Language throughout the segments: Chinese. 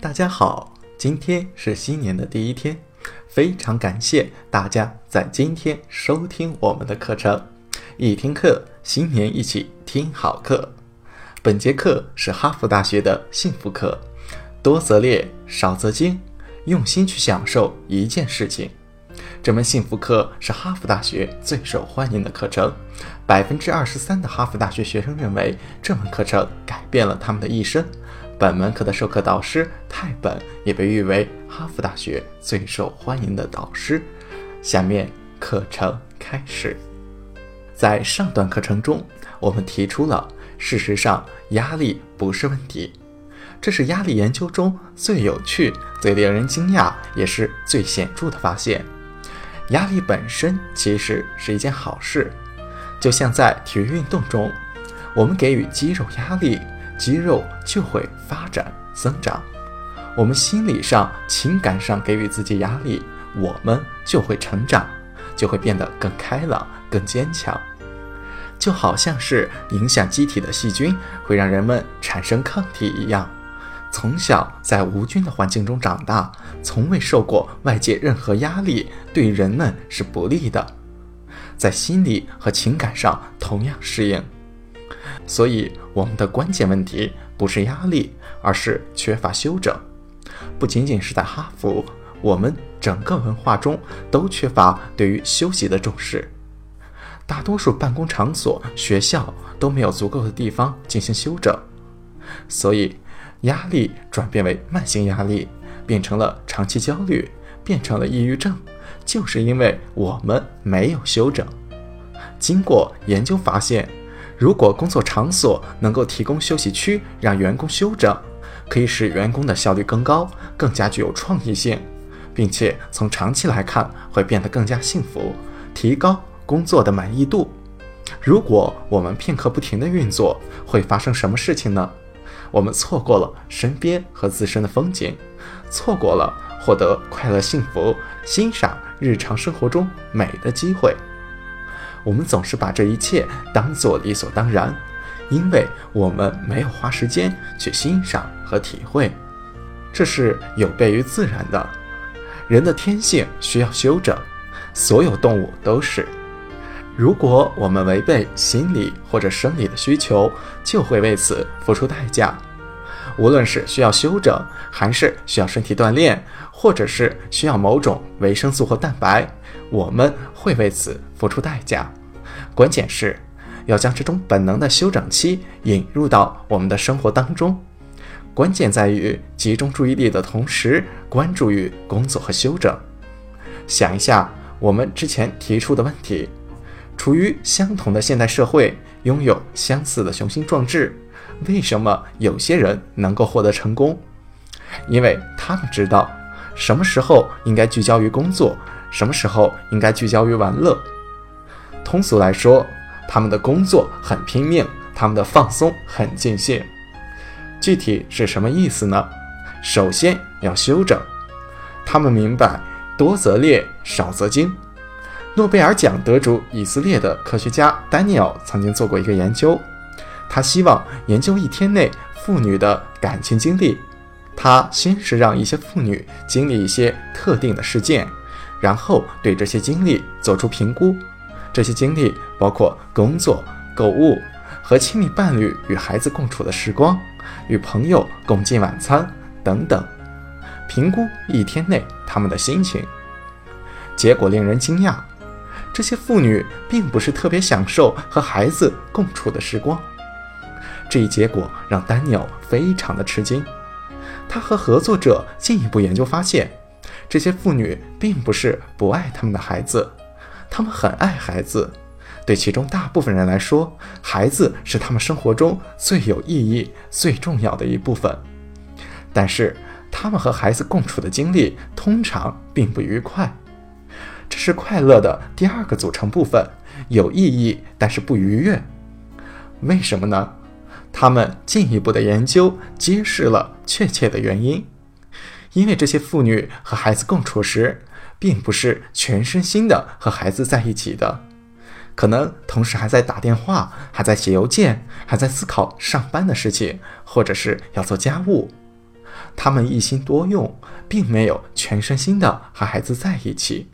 大家好，今天是新年的第一天，非常感谢大家在今天收听我们的课程。一听课，新年一起听好课。本节课是哈佛大学的幸福课，多则列，少则精，用心去享受一件事情。这门幸福课是哈佛大学最受欢迎的课程，百分之二十三的哈佛大学学生认为这门课程改变了他们的一生。本门课的授课导师泰本也被誉为哈佛大学最受欢迎的导师。下面课程开始。在上段课程中，我们提出了事实上压力不是问题，这是压力研究中最有趣、最令人惊讶，也是最显著的发现。压力本身其实是一件好事，就像在体育运动中，我们给予肌肉压力。肌肉就会发展增长，我们心理上、情感上给予自己压力，我们就会成长，就会变得更开朗、更坚强。就好像是影响机体的细菌会让人们产生抗体一样。从小在无菌的环境中长大，从未受过外界任何压力，对人们是不利的。在心理和情感上同样适应。所以，我们的关键问题不是压力，而是缺乏休整。不仅仅是在哈佛，我们整个文化中都缺乏对于休息的重视。大多数办公场所、学校都没有足够的地方进行休整，所以压力转变为慢性压力，变成了长期焦虑，变成了抑郁症，就是因为我们没有休整。经过研究发现。如果工作场所能够提供休息区，让员工休整，可以使员工的效率更高，更加具有创意性，并且从长期来看会变得更加幸福，提高工作的满意度。如果我们片刻不停的运作，会发生什么事情呢？我们错过了身边和自身的风景，错过了获得快乐、幸福、欣赏日常生活中美的机会。我们总是把这一切当做理所当然，因为我们没有花时间去欣赏和体会。这是有悖于自然的。人的天性需要休整，所有动物都是。如果我们违背心理或者生理的需求，就会为此付出代价。无论是需要休整，还是需要身体锻炼，或者是需要某种维生素或蛋白，我们会为此付出代价。关键是要将这种本能的休整期引入到我们的生活当中。关键在于集中注意力的同时，关注于工作和休整。想一下我们之前提出的问题：处于相同的现代社会，拥有相似的雄心壮志。为什么有些人能够获得成功？因为他们知道什么时候应该聚焦于工作，什么时候应该聚焦于玩乐。通俗来说，他们的工作很拼命，他们的放松很尽兴。具体是什么意思呢？首先要休整。他们明白多则练，少则精。诺贝尔奖得主以色列的科学家丹尼尔曾经做过一个研究。他希望研究一天内妇女的感情经历。他先是让一些妇女经历一些特定的事件，然后对这些经历做出评估。这些经历包括工作、购物、和亲密伴侣与孩子共处的时光、与朋友共进晚餐等等。评估一天内他们的心情。结果令人惊讶，这些妇女并不是特别享受和孩子共处的时光。这一结果让丹尼尔非常的吃惊。他和合作者进一步研究发现，这些妇女并不是不爱他们的孩子，他们很爱孩子。对其中大部分人来说，孩子是他们生活中最有意义、最重要的一部分。但是，他们和孩子共处的经历通常并不愉快。这是快乐的第二个组成部分，有意义但是不愉悦。为什么呢？他们进一步的研究揭示了确切的原因，因为这些妇女和孩子共处时，并不是全身心的和孩子在一起的，可能同时还在打电话，还在写邮件，还在思考上班的事情，或者是要做家务。他们一心多用，并没有全身心的和孩子在一起。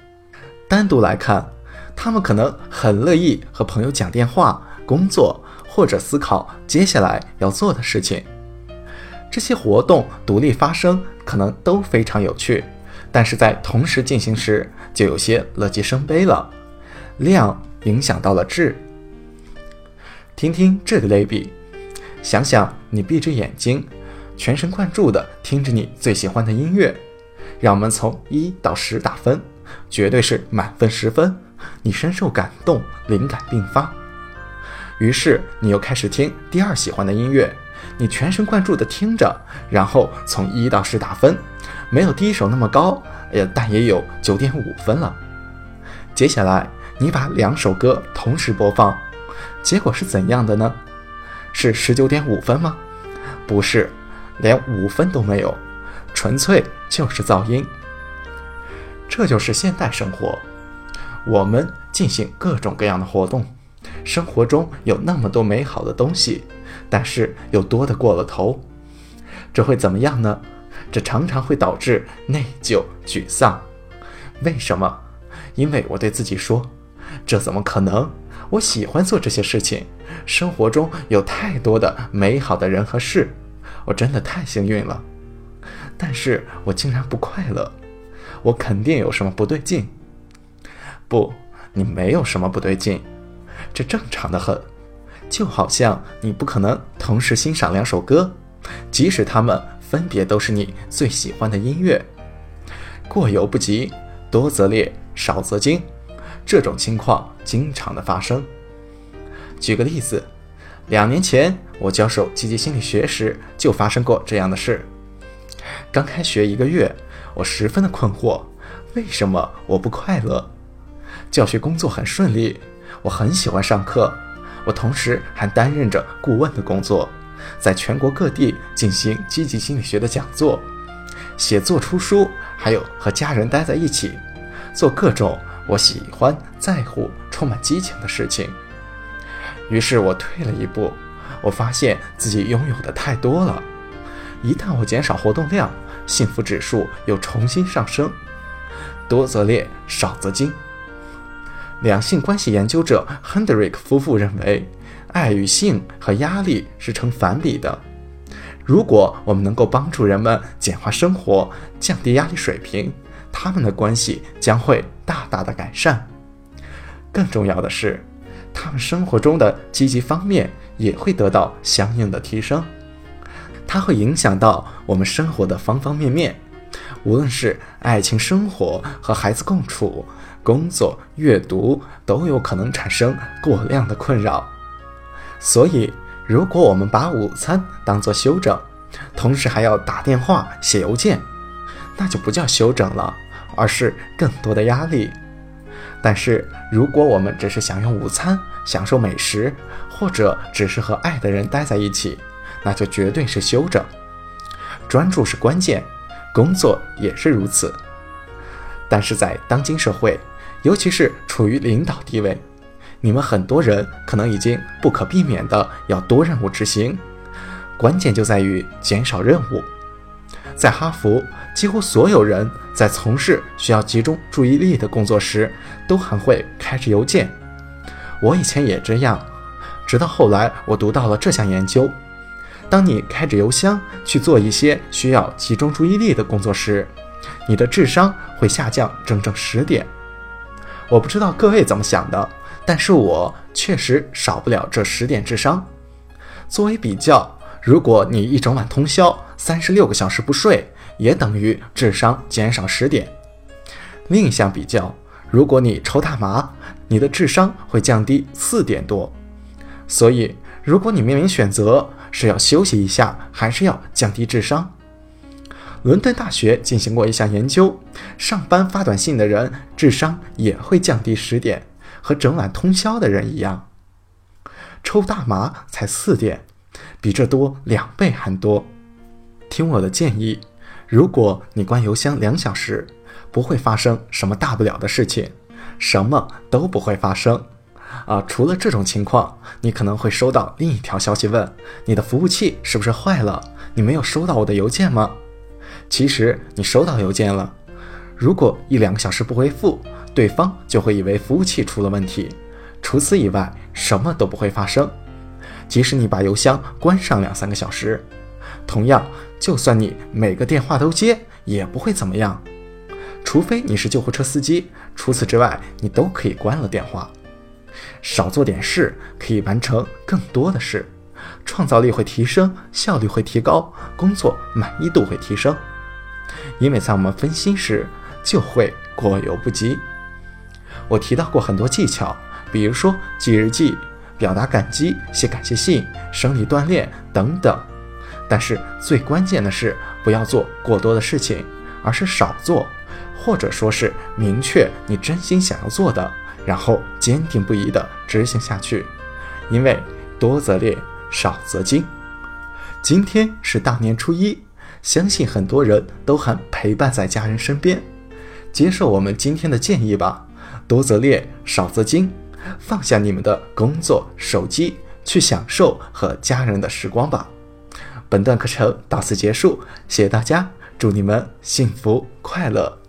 单独来看，他们可能很乐意和朋友讲电话、工作，或者思考接下来要做的事情。这些活动独立发生，可能都非常有趣，但是在同时进行时，就有些乐极生悲了。量影响到了质。听听这个类比，想想你闭着眼睛，全神贯注地听着你最喜欢的音乐，让我们从一到十打分，绝对是满分十分。你深受感动，灵感迸发，于是你又开始听第二喜欢的音乐，你全神贯注地听着，然后从一到十打分，没有第一首那么高，呃，但也有九点五分了。接下来你把两首歌同时播放。结果是怎样的呢？是十九点五分吗？不是，连五分都没有，纯粹就是噪音。这就是现代生活，我们进行各种各样的活动，生活中有那么多美好的东西，但是又多得过了头，这会怎么样呢？这常常会导致内疚、沮丧。为什么？因为我对自己说，这怎么可能？我喜欢做这些事情，生活中有太多的美好的人和事，我真的太幸运了。但是我竟然不快乐，我肯定有什么不对劲。不，你没有什么不对劲，这正常的很。就好像你不可能同时欣赏两首歌，即使它们分别都是你最喜欢的音乐。过犹不及，多则劣，少则精。这种情况经常的发生。举个例子，两年前我教授积极心理学时就发生过这样的事。刚开学一个月，我十分的困惑，为什么我不快乐？教学工作很顺利，我很喜欢上课，我同时还担任着顾问的工作，在全国各地进行积极心理学的讲座、写作、出书，还有和家人待在一起，做各种。我喜欢在乎充满激情的事情，于是我退了一步，我发现自己拥有的太多了。一旦我减少活动量，幸福指数又重新上升。多则劣，少则精。两性关系研究者 Hendrik 夫妇认为，爱与性和压力是成反比的。如果我们能够帮助人们简化生活，降低压力水平。他们的关系将会大大的改善。更重要的是，他们生活中的积极方面也会得到相应的提升。它会影响到我们生活的方方面面，无论是爱情生活和孩子共处、工作、阅读，都有可能产生过量的困扰。所以，如果我们把午餐当做休整，同时还要打电话、写邮件，那就不叫休整了。而是更多的压力。但是，如果我们只是享用午餐、享受美食，或者只是和爱的人待在一起，那就绝对是休整。专注是关键，工作也是如此。但是在当今社会，尤其是处于领导地位，你们很多人可能已经不可避免的要多任务执行。关键就在于减少任务。在哈佛。几乎所有人在从事需要集中注意力的工作时，都很会开着邮件。我以前也这样，直到后来我读到了这项研究：当你开着邮箱去做一些需要集中注意力的工作时，你的智商会下降整整十点。我不知道各位怎么想的，但是我确实少不了这十点智商。作为比较，如果你一整晚通宵，三十六个小时不睡。也等于智商减少十点。另一项比较，如果你抽大麻，你的智商会降低四点多。所以，如果你面临选择是要休息一下，还是要降低智商，伦敦大学进行过一项研究，上班发短信的人智商也会降低十点，和整晚通宵的人一样。抽大麻才四点，比这多两倍还多。听我的建议。如果你关邮箱两小时，不会发生什么大不了的事情，什么都不会发生。啊，除了这种情况，你可能会收到另一条消息，问你的服务器是不是坏了？你没有收到我的邮件吗？其实你收到邮件了，如果一两个小时不回复，对方就会以为服务器出了问题，除此以外什么都不会发生。即使你把邮箱关上两三个小时，同样，就算你每个电话都接，也不会怎么样。除非你是救护车司机，除此之外，你都可以关了电话。少做点事，可以完成更多的事，创造力会提升，效率会提高，工作满意度会提升。因为在我们分心时，就会过犹不及。我提到过很多技巧，比如说记日记、表达感激、写感谢信、生理锻炼等等。但是最关键的是，不要做过多的事情，而是少做，或者说是明确你真心想要做的，然后坚定不移地执行下去。因为多则练，少则精。今天是大年初一，相信很多人都还陪伴在家人身边。接受我们今天的建议吧，多则练，少则精。放下你们的工作、手机，去享受和家人的时光吧。本段课程到此结束，谢谢大家，祝你们幸福快乐。